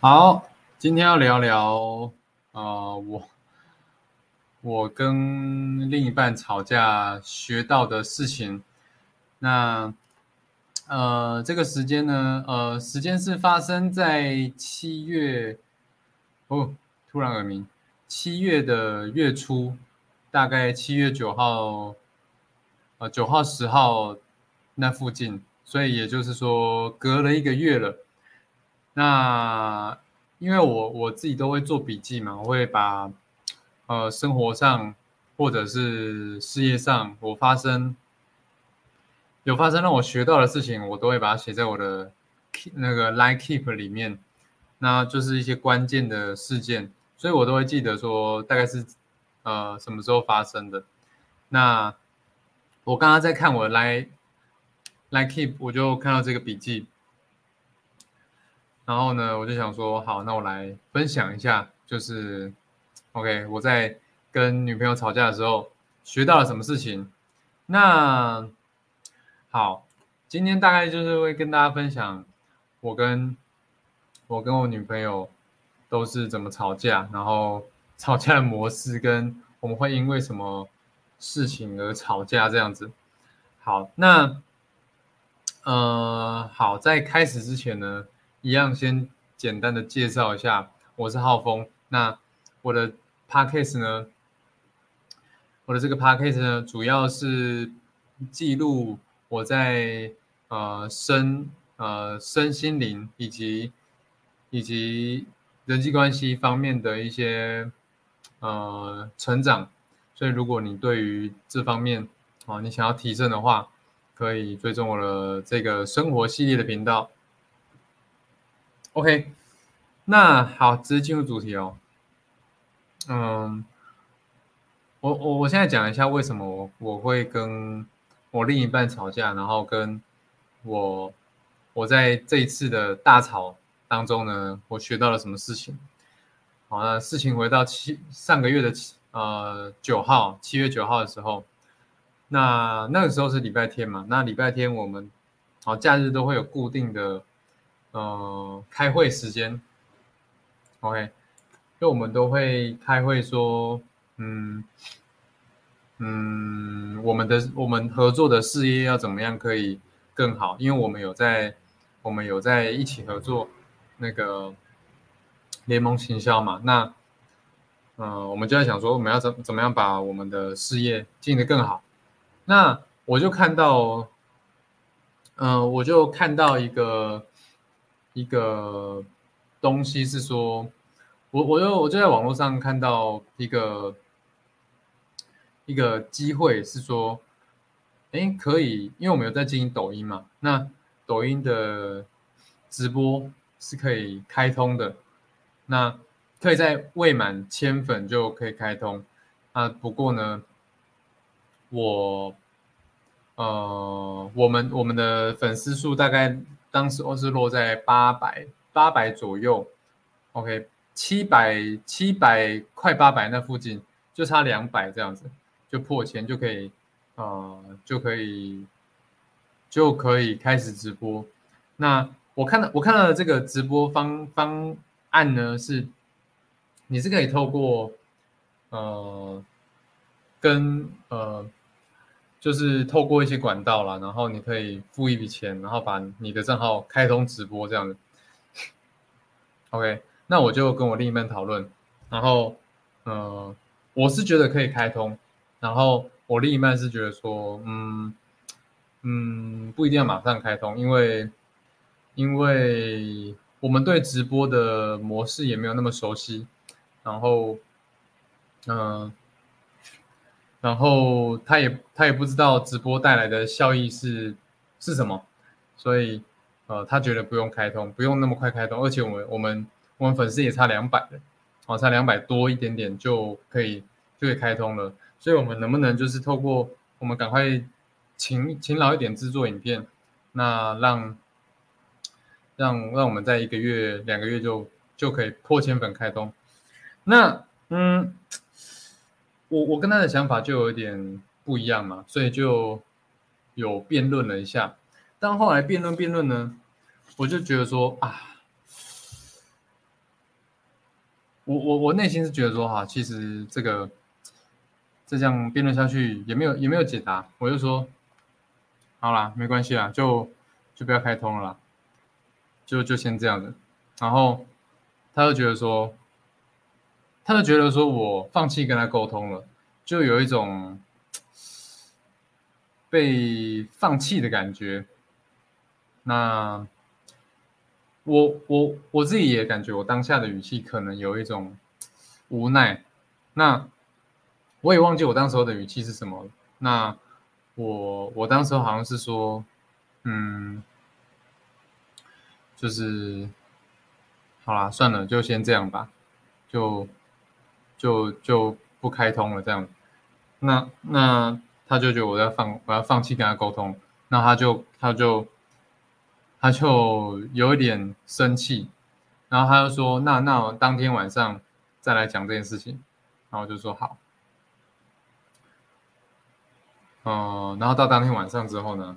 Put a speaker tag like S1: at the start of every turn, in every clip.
S1: 好，今天要聊聊，呃，我我跟另一半吵架学到的事情。那，呃，这个时间呢，呃，时间是发生在七月，哦，突然耳鸣，七月的月初，大概七月九号，呃，九号十号那附近，所以也就是说隔了一个月了。那因为我我自己都会做笔记嘛，我会把呃生活上或者是事业上我发生有发生让我学到的事情，我都会把它写在我的 keep, 那个 Line Keep 里面，那就是一些关键的事件，所以我都会记得说大概是呃什么时候发生的。那我刚刚在看我的 Line Line Keep，我就看到这个笔记。然后呢，我就想说，好，那我来分享一下，就是，OK，我在跟女朋友吵架的时候学到了什么事情。那好，今天大概就是会跟大家分享我跟我跟我女朋友都是怎么吵架，然后吵架的模式，跟我们会因为什么事情而吵架这样子。好，那呃，好，在开始之前呢。一样，先简单的介绍一下，我是浩峰。那我的 podcast 呢？我的这个 podcast 呢，主要是记录我在呃身呃身心灵以及以及人际关系方面的一些呃成长。所以，如果你对于这方面啊，你想要提升的话，可以追踪我的这个生活系列的频道。OK，那好，直接进入主题哦。嗯，我我我现在讲一下为什么我我会跟我另一半吵架，然后跟我我在这一次的大吵当中呢，我学到了什么事情。好，那事情回到七上个月的七呃九号，七月九号的时候，那那个时候是礼拜天嘛？那礼拜天我们好假日都会有固定的。呃，开会时间，OK，就我们都会开会说，嗯嗯，我们的我们合作的事业要怎么样可以更好？因为我们有在我们有在一起合作那个联盟行销嘛，那嗯，我们就在想说，我们要怎怎么样把我们的事业经营的更好？那我就看到，嗯，我就看到一个。一个东西是说，我我就我就在网络上看到一个一个机会是说，哎，可以，因为我们有在经营抖音嘛，那抖音的直播是可以开通的，那可以在未满千粉就可以开通，啊，不过呢，我呃，我们我们的粉丝数大概。当时我是落在八百八百左右，OK，七百七百快八百那附近，就差两百这样子，就破千就可以，呃，就可以就可以开始直播。那我看到我看到的这个直播方方案呢，是你是可以透过呃跟呃。就是透过一些管道啦，然后你可以付一笔钱，然后把你的账号开通直播这样子。OK，那我就跟我另一半讨论，然后，嗯，我是觉得可以开通，然后我另一半是觉得说，嗯，嗯，不一定要马上开通，因为，因为我们对直播的模式也没有那么熟悉，然后，嗯。然后他也他也不知道直播带来的效益是是什么，所以呃他觉得不用开通，不用那么快开通，而且我们我们我们粉丝也差两百的，哦差两百多一点点就可以就可以开通了，所以我们能不能就是透过我们赶快勤勤劳一点制作影片，那让让让我们在一个月两个月就就可以破千粉开通，那嗯。我我跟他的想法就有点不一样嘛，所以就有辩论了一下。但后来辩论辩论呢，我就觉得说啊，我我我内心是觉得说哈，其实这个这样辩论下去也没有也没有解答，我就说好啦，没关系啦，就就不要开通了啦，就就先这样子。然后他就觉得说，他就觉得说我放弃跟他沟通了，就有一种被放弃的感觉。那。我我我自己也感觉，我当下的语气可能有一种无奈。那我也忘记我当时候的语气是什么。那我我当时候好像是说，嗯，就是好啦，算了，就先这样吧，就就就不开通了这样。那那他就觉得我在放我要放弃跟他沟通，那他就他就。他就有一点生气，然后他就说：“那那当天晚上再来讲这件事情。”然后就说：“好。”嗯，然后到当天晚上之后呢，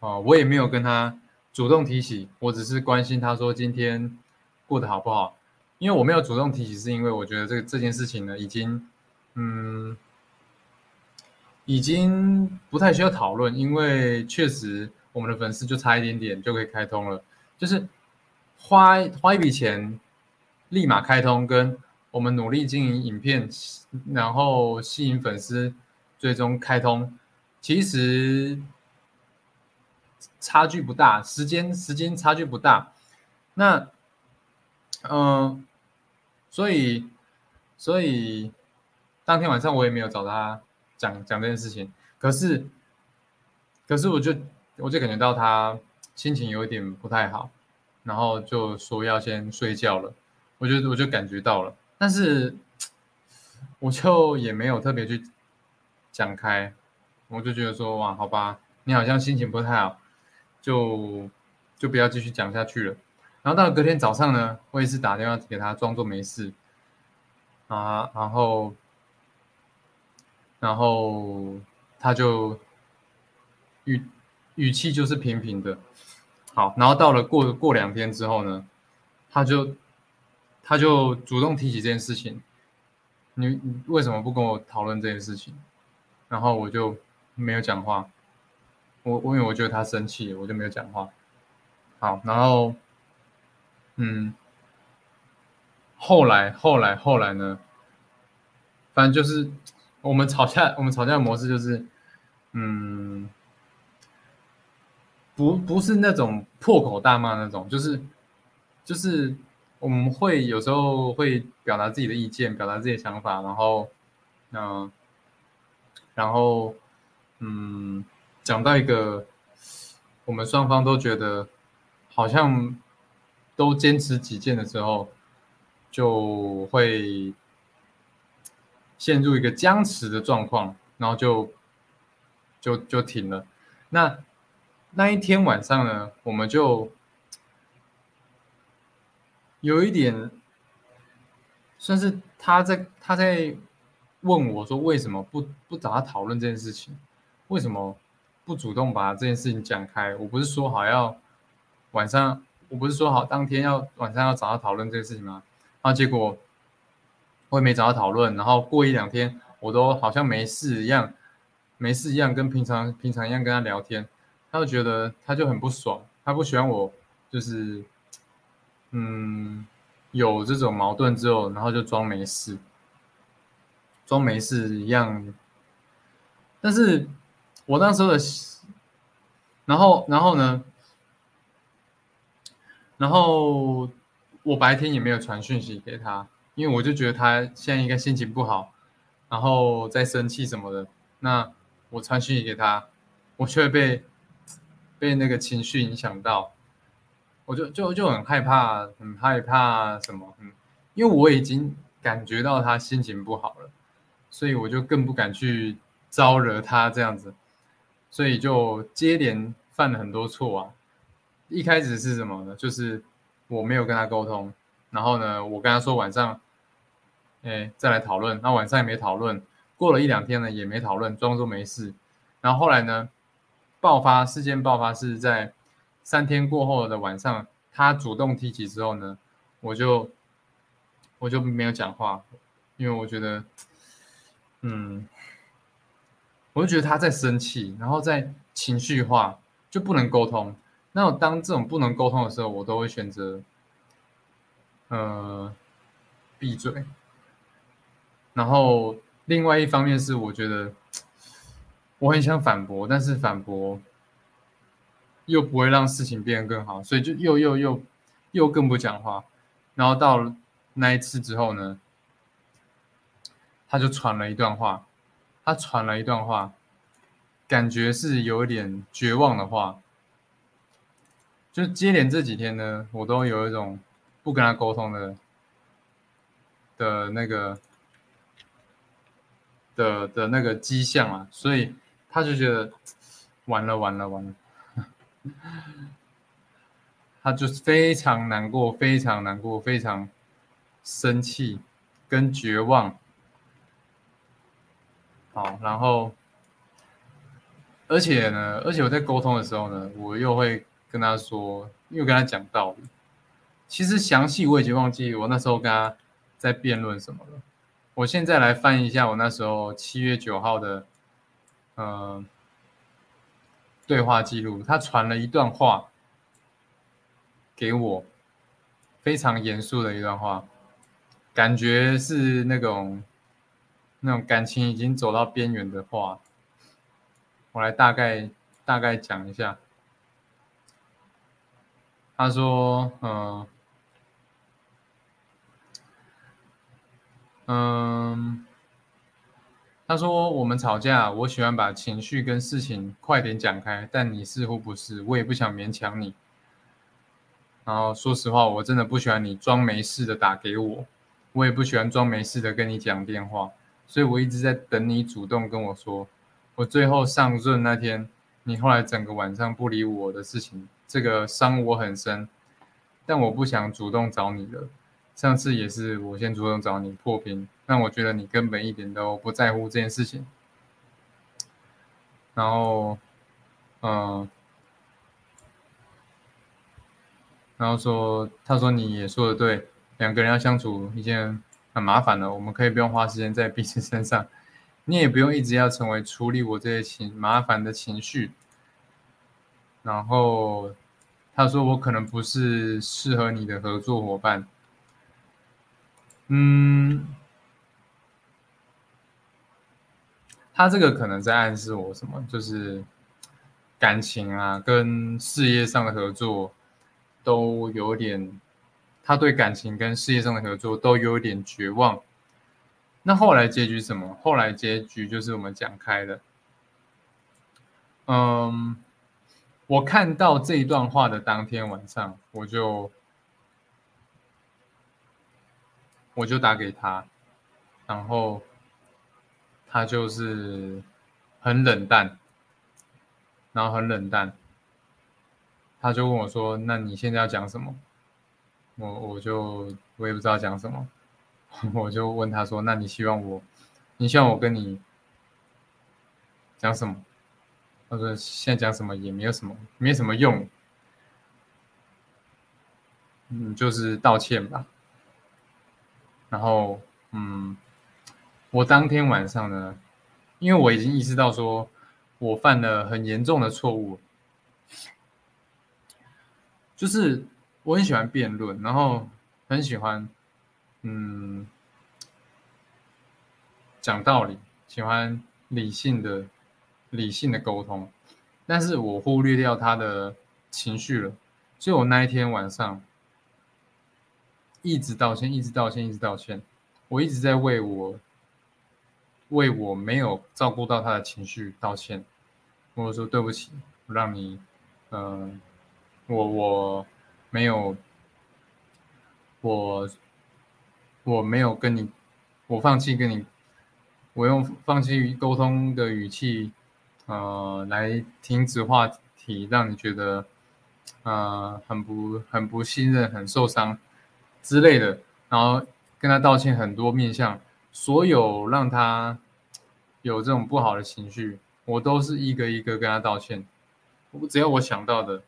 S1: 哦，我也没有跟他主动提起，我只是关心他说今天过得好不好。因为我没有主动提起，是因为我觉得这个这件事情呢，已经嗯，已经不太需要讨论，因为确实。我们的粉丝就差一点点就可以开通了，就是花花一笔钱立马开通，跟我们努力经营影片，然后吸引粉丝，最终开通，其实差距不大，时间时间差距不大。那嗯，所以所以当天晚上我也没有找他讲讲这件事情，可是可是我就。我就感觉到他心情有一点不太好，然后就说要先睡觉了。我就我就感觉到了，但是我就也没有特别去讲开，我就觉得说哇，好吧，你好像心情不太好，就就不要继续讲下去了。然后到了隔天早上呢，我也是打电话给他，装作没事啊，然后然后他就语。语气就是平平的，好，然后到了过过两天之后呢，他就他就主动提起这件事情，你为什么不跟我讨论这件事情？然后我就没有讲话，我我因为我觉得他生气，我就没有讲话。好，然后嗯，后来后来后来呢，反正就是我们吵架，我们吵架的模式就是嗯。不不是那种破口大骂那种，就是就是我们会有时候会表达自己的意见，表达自己的想法，然后嗯，然后嗯，讲到一个我们双方都觉得好像都坚持己见的时候，就会陷入一个僵持的状况，然后就就就停了。那那一天晚上呢，我们就有一点，算是他在他在问我说，为什么不不找他讨论这件事情？为什么不主动把这件事情讲开？我不是说好要晚上，我不是说好当天要晚上要找他讨论这个事情吗？然后结果我也没找他讨论，然后过一两天，我都好像没事一样，没事一样，跟平常平常一样跟他聊天。他就觉得他就很不爽，他不喜欢我，就是，嗯，有这种矛盾之后，然后就装没事，装没事一样。但是我那时候的，然后然后呢，然后我白天也没有传讯息给他，因为我就觉得他现在应该心情不好，然后在生气什么的。那我传讯息给他，我却被。被那个情绪影响到，我就就就很害怕，很害怕什么？嗯，因为我已经感觉到他心情不好了，所以我就更不敢去招惹他这样子，所以就接连犯了很多错啊。一开始是什么呢？就是我没有跟他沟通，然后呢，我跟他说晚上，哎，再来讨论。那晚上也没讨论，过了一两天呢，也没讨论，装作没事。然后后来呢？爆发事件爆发是在三天过后的晚上，他主动提起之后呢，我就我就没有讲话，因为我觉得，嗯，我就觉得他在生气，然后在情绪化，就不能沟通。那我当这种不能沟通的时候，我都会选择，呃，闭嘴。然后另外一方面是，我觉得我很想反驳，但是反驳又不会让事情变得更好，所以就又又又又更不讲话。然后到那一次之后呢，他就传了一段话，他传了一段话，感觉是有点绝望的话。就接连这几天呢，我都有一种不跟他沟通的的那个的的那个迹象啊，所以他就觉得完了完了完了，他就非常难过，非常难过，非常生气跟绝望。好，然后而且呢，而且我在沟通的时候呢，我又会。跟他说，又跟他讲道理。其实详细我已经忘记我那时候跟他在辩论什么了。我现在来翻一下我那时候七月九号的，呃，对话记录。他传了一段话给我，非常严肃的一段话，感觉是那种那种感情已经走到边缘的话。我来大概大概讲一下。他说：“嗯，嗯，他说我们吵架，我喜欢把情绪跟事情快点讲开，但你似乎不是，我也不想勉强你。然后说实话，我真的不喜欢你装没事的打给我，我也不喜欢装没事的跟你讲电话，所以我一直在等你主动跟我说。我最后上任那天，你后来整个晚上不理我的事情。”这个伤我很深，但我不想主动找你了。上次也是我先主动找你破冰，但我觉得你根本一点都不在乎这件事情。然后，嗯，然后说，他说你也说的对，两个人要相处已经很麻烦了，我们可以不用花时间在彼此身上，你也不用一直要成为处理我这些情麻烦的情绪。然后他说：“我可能不是适合你的合作伙伴。”嗯，他这个可能在暗示我什么？就是感情啊，跟事业上的合作都有点，他对感情跟事业上的合作都有点绝望。那后来结局什么？后来结局就是我们讲开的。嗯。我看到这一段话的当天晚上，我就我就打给他，然后他就是很冷淡，然后很冷淡，他就问我说：“那你现在要讲什么？”我我就我也不知道讲什么，我就问他说：“那你希望我，你希望我跟你讲什么？”他说：“现在讲什么也没有什么，没什么用。嗯，就是道歉吧。然后，嗯，我当天晚上呢，因为我已经意识到说我犯了很严重的错误，就是我很喜欢辩论，然后很喜欢，嗯，讲道理，喜欢理性的。”理性的沟通，但是我忽略掉他的情绪了，所以我那一天晚上一直道歉，一直道歉，一直道歉，我一直在为我为我没有照顾到他的情绪道歉，我说对不起，让你，嗯，我我没有，我我没有跟你，我放弃跟你，我用放弃沟通的语气。呃，来停止话题，让你觉得呃很不很不信任、很受伤之类的，然后跟他道歉很多面相，所有让他有这种不好的情绪，我都是一个一个跟他道歉。我只要我想到的，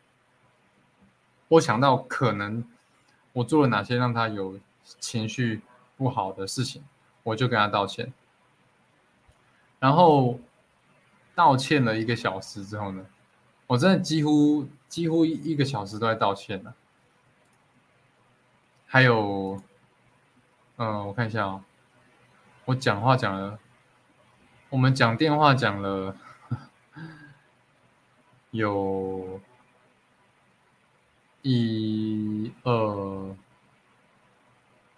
S1: 我想到可能我做了哪些让他有情绪不好的事情，我就跟他道歉。然后道歉了一个小时之后呢，我真的几乎几乎一个小时都在道歉了。还有，嗯，我看一下啊，我讲话讲了，我们讲电话讲了 有一二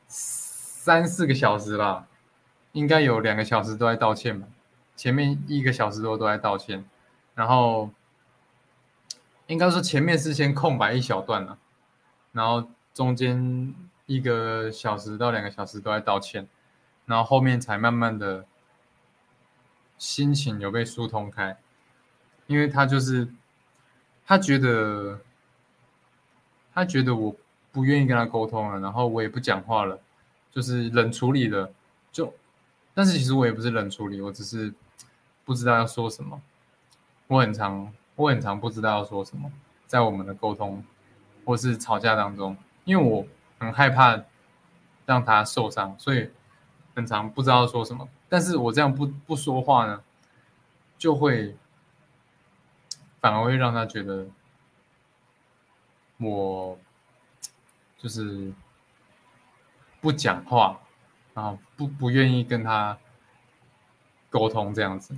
S1: 三四个小时吧，应该有两个小时都在道歉吧。前面一个小时多都在道歉，然后应该说前面是先空白一小段了，然后中间一个小时到两个小时都在道歉，然后后面才慢慢的心情有被疏通开，因为他就是他觉得他觉得我不愿意跟他沟通了，然后我也不讲话了，就是冷处理了，就但是其实我也不是冷处理，我只是。不知道要说什么，我很常我很常不知道要说什么，在我们的沟通或是吵架当中，因为我很害怕让他受伤，所以很常不知道说什么。但是我这样不不说话呢，就会反而会让他觉得我就是不讲话，然后不不愿意跟他沟通这样子。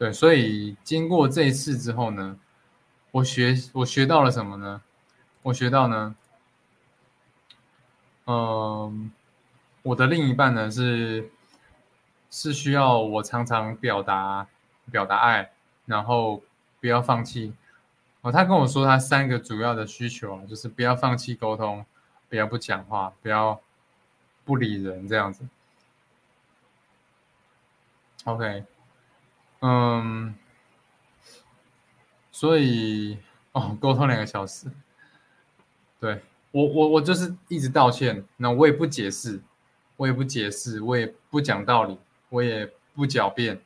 S1: 对，所以经过这一次之后呢，我学我学到了什么呢？我学到呢，嗯，我的另一半呢是是需要我常常表达表达爱，然后不要放弃。哦，他跟我说他三个主要的需求啊，就是不要放弃沟通，不要不讲话，不要不理人这样子。OK。嗯，所以哦，沟通两个小时，对我我我就是一直道歉，那我也不解释，我也不解释，我也不讲道理，我也不狡辩，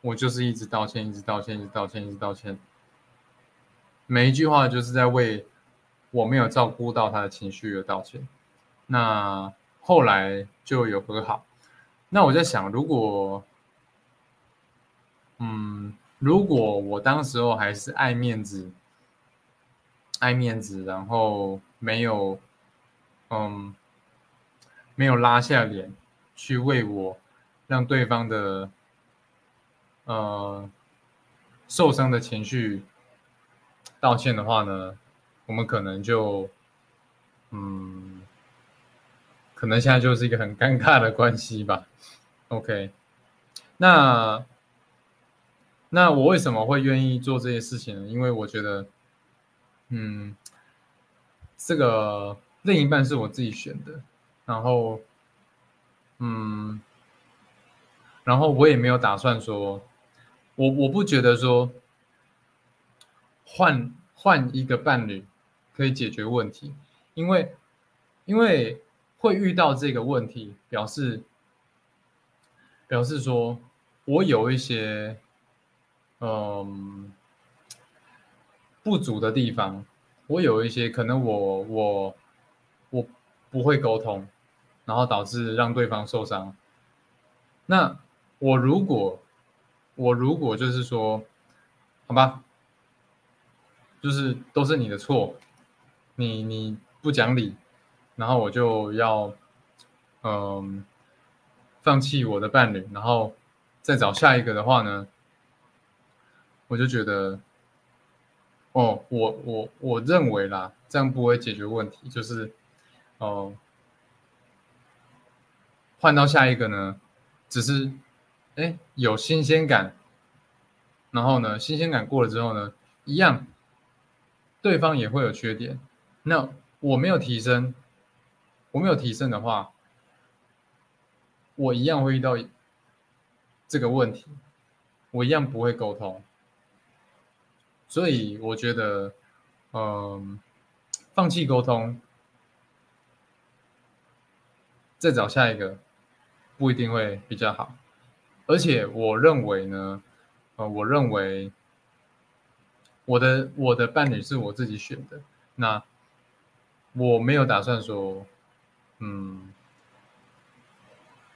S1: 我就是一直道歉，一直道歉，一直道歉，一直道歉，每一句话就是在为我没有照顾到他的情绪而道歉。那后来就有和好，那我在想，如果。嗯，如果我当时候还是爱面子，爱面子，然后没有，嗯，没有拉下脸去为我让对方的，呃，受伤的情绪道歉的话呢，我们可能就，嗯，可能现在就是一个很尴尬的关系吧。OK，那。那我为什么会愿意做这些事情呢？因为我觉得，嗯，这个另一半是我自己选的，然后，嗯，然后我也没有打算说，我我不觉得说换换一个伴侣可以解决问题，因为因为会遇到这个问题，表示表示说我有一些。嗯，不足的地方，我有一些可能我我我不会沟通，然后导致让对方受伤。那我如果我如果就是说，好吧，就是都是你的错，你你不讲理，然后我就要嗯放弃我的伴侣，然后再找下一个的话呢？我就觉得，哦，我我我认为啦，这样不会解决问题。就是，哦，换到下一个呢，只是，哎，有新鲜感。然后呢，新鲜感过了之后呢，一样，对方也会有缺点。那我没有提升，我没有提升的话，我一样会遇到这个问题，我一样不会沟通。所以我觉得，嗯，放弃沟通，再找下一个，不一定会比较好。而且我认为呢，呃，我认为我的我的伴侣是我自己选的，那我没有打算说，嗯，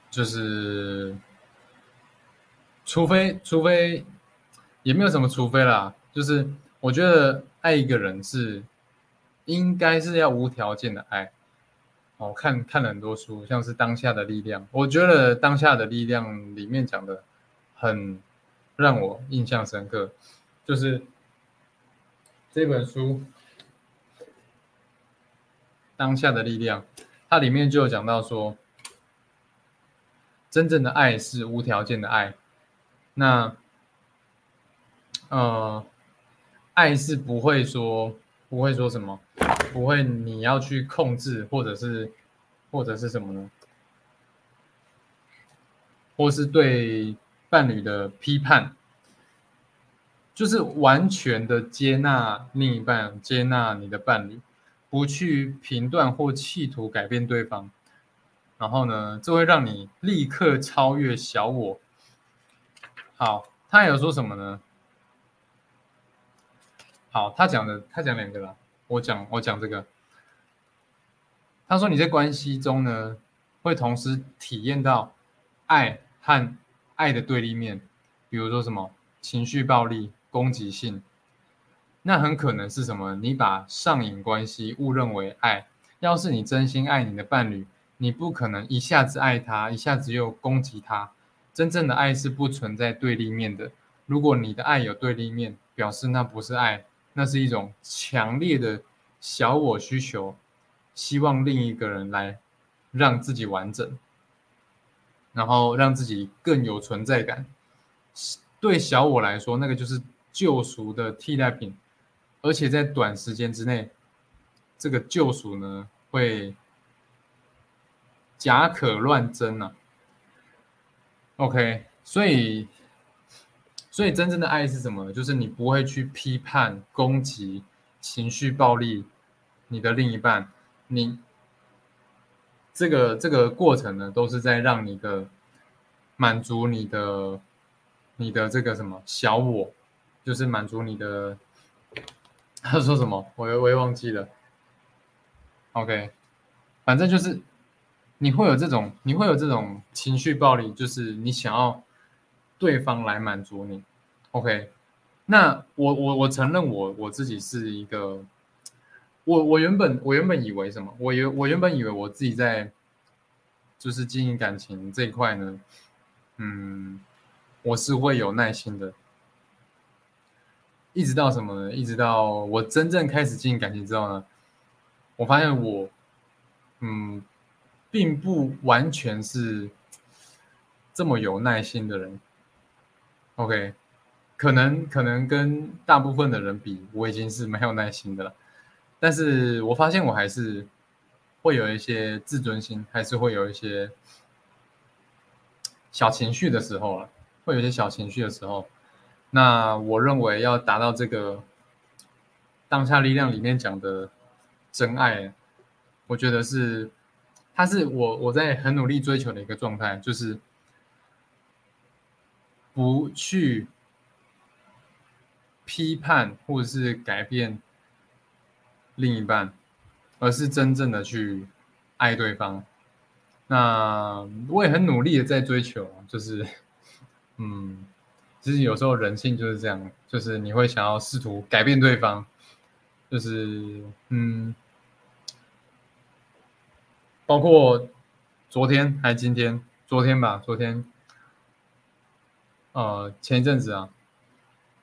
S1: 就是除非除非也没有什么除非啦，就是我觉得爱一个人是应该是要无条件的爱。哦，看看了很多书，像是《当下的力量》，我觉得《当下的力量》里面讲的很让我印象深刻，就是这本书《当下的力量》，它里面就有讲到说，真正的爱是无条件的爱，那呃，爱是不会说不会说什么。不会，你要去控制，或者是，或者是什么呢？或是对伴侣的批判，就是完全的接纳另一半，接纳你的伴侣，不去评断或企图改变对方。然后呢，这会让你立刻超越小我。好，他有说什么呢？好，他讲的，他讲两个了。我讲，我讲这个。他说你在关系中呢，会同时体验到爱和爱的对立面，比如说什么情绪暴力、攻击性。那很可能是什么？你把上瘾关系误认为爱。要是你真心爱你的伴侣，你不可能一下子爱他，一下子又攻击他。真正的爱是不存在对立面的。如果你的爱有对立面，表示那不是爱。那是一种强烈的小我需求，希望另一个人来让自己完整，然后让自己更有存在感。对小我来说，那个就是救赎的替代品，而且在短时间之内，这个救赎呢会假可乱真呢。OK，所以。所以真正的爱是什么？就是你不会去批判、攻击、情绪暴力你的另一半。你这个这个过程呢，都是在让你的满足你的你的这个什么小我，就是满足你的。他说什么？我我也忘记了。OK，反正就是你会有这种你会有这种情绪暴力，就是你想要。对方来满足你，OK？那我我我承认我我自己是一个，我我原本我原本以为什么？我原我原本以为我自己在就是经营感情这一块呢，嗯，我是会有耐心的。一直到什么呢？一直到我真正开始经营感情之后呢，我发现我嗯，并不完全是这么有耐心的人。OK，可能可能跟大部分的人比，我已经是没有耐心的了。但是我发现我还是会有一些自尊心，还是会有一些小情绪的时候了，会有一些小情绪的时候。那我认为要达到这个当下力量里面讲的真爱，我觉得是，它是我我在很努力追求的一个状态，就是。不去批判或者是改变另一半，而是真正的去爱对方。那我也很努力的在追求，就是，嗯，其实有时候人性就是这样，就是你会想要试图改变对方，就是，嗯，包括昨天还今天，昨天吧，昨天。呃，前一阵子啊，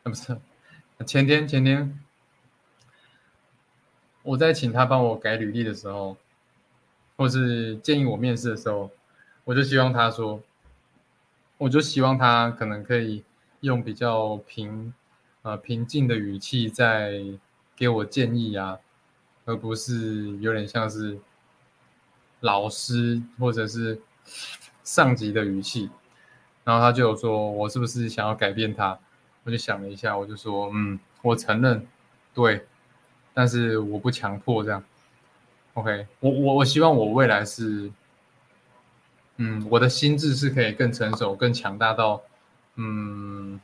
S1: 啊不是，前天前天，我在请他帮我改履历的时候，或是建议我面试的时候，我就希望他说，我就希望他可能可以用比较平，呃平静的语气在给我建议啊，而不是有点像是老师或者是上级的语气。然后他就有说，我是不是想要改变他？我就想了一下，我就说，嗯，我承认，对，但是我不强迫这样。OK，我我我希望我未来是，嗯，我的心智是可以更成熟、更强大到，嗯，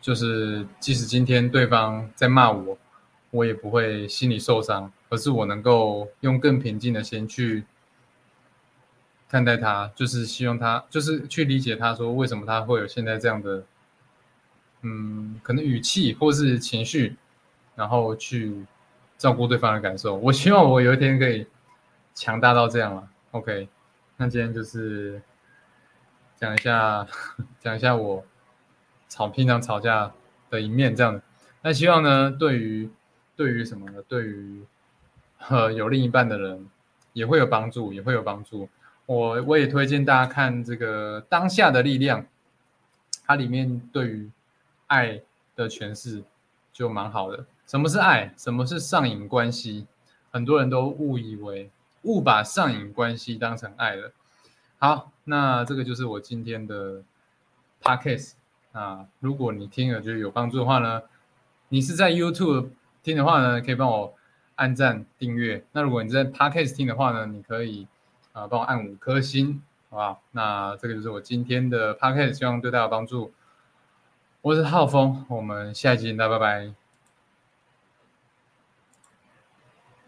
S1: 就是即使今天对方在骂我，我也不会心里受伤，而是我能够用更平静的心去。看待他，就是希望他，就是去理解他说为什么他会有现在这样的，嗯，可能语气或是情绪，然后去照顾对方的感受。我希望我有一天可以强大到这样了。OK，那今天就是讲一下，讲一下我吵平常吵架的一面这样的。那希望呢，对于对于什么呢？对于呃有另一半的人也会有帮助，也会有帮助。我我也推荐大家看这个《当下的力量》，它里面对于爱的诠释就蛮好的。什么是爱？什么是上瘾关系？很多人都误以为误把上瘾关系当成爱了。好，那这个就是我今天的 podcast 啊。如果你听了觉得有帮助的话呢，你是在 YouTube 听的话呢，可以帮我按赞订阅。那如果你在 podcast 听的话呢，你可以。啊，帮我按五颗星，好吧？那这个就是我今天的 podcast，希望对大家有帮助。我是浩峰，我们下一集见，拜拜。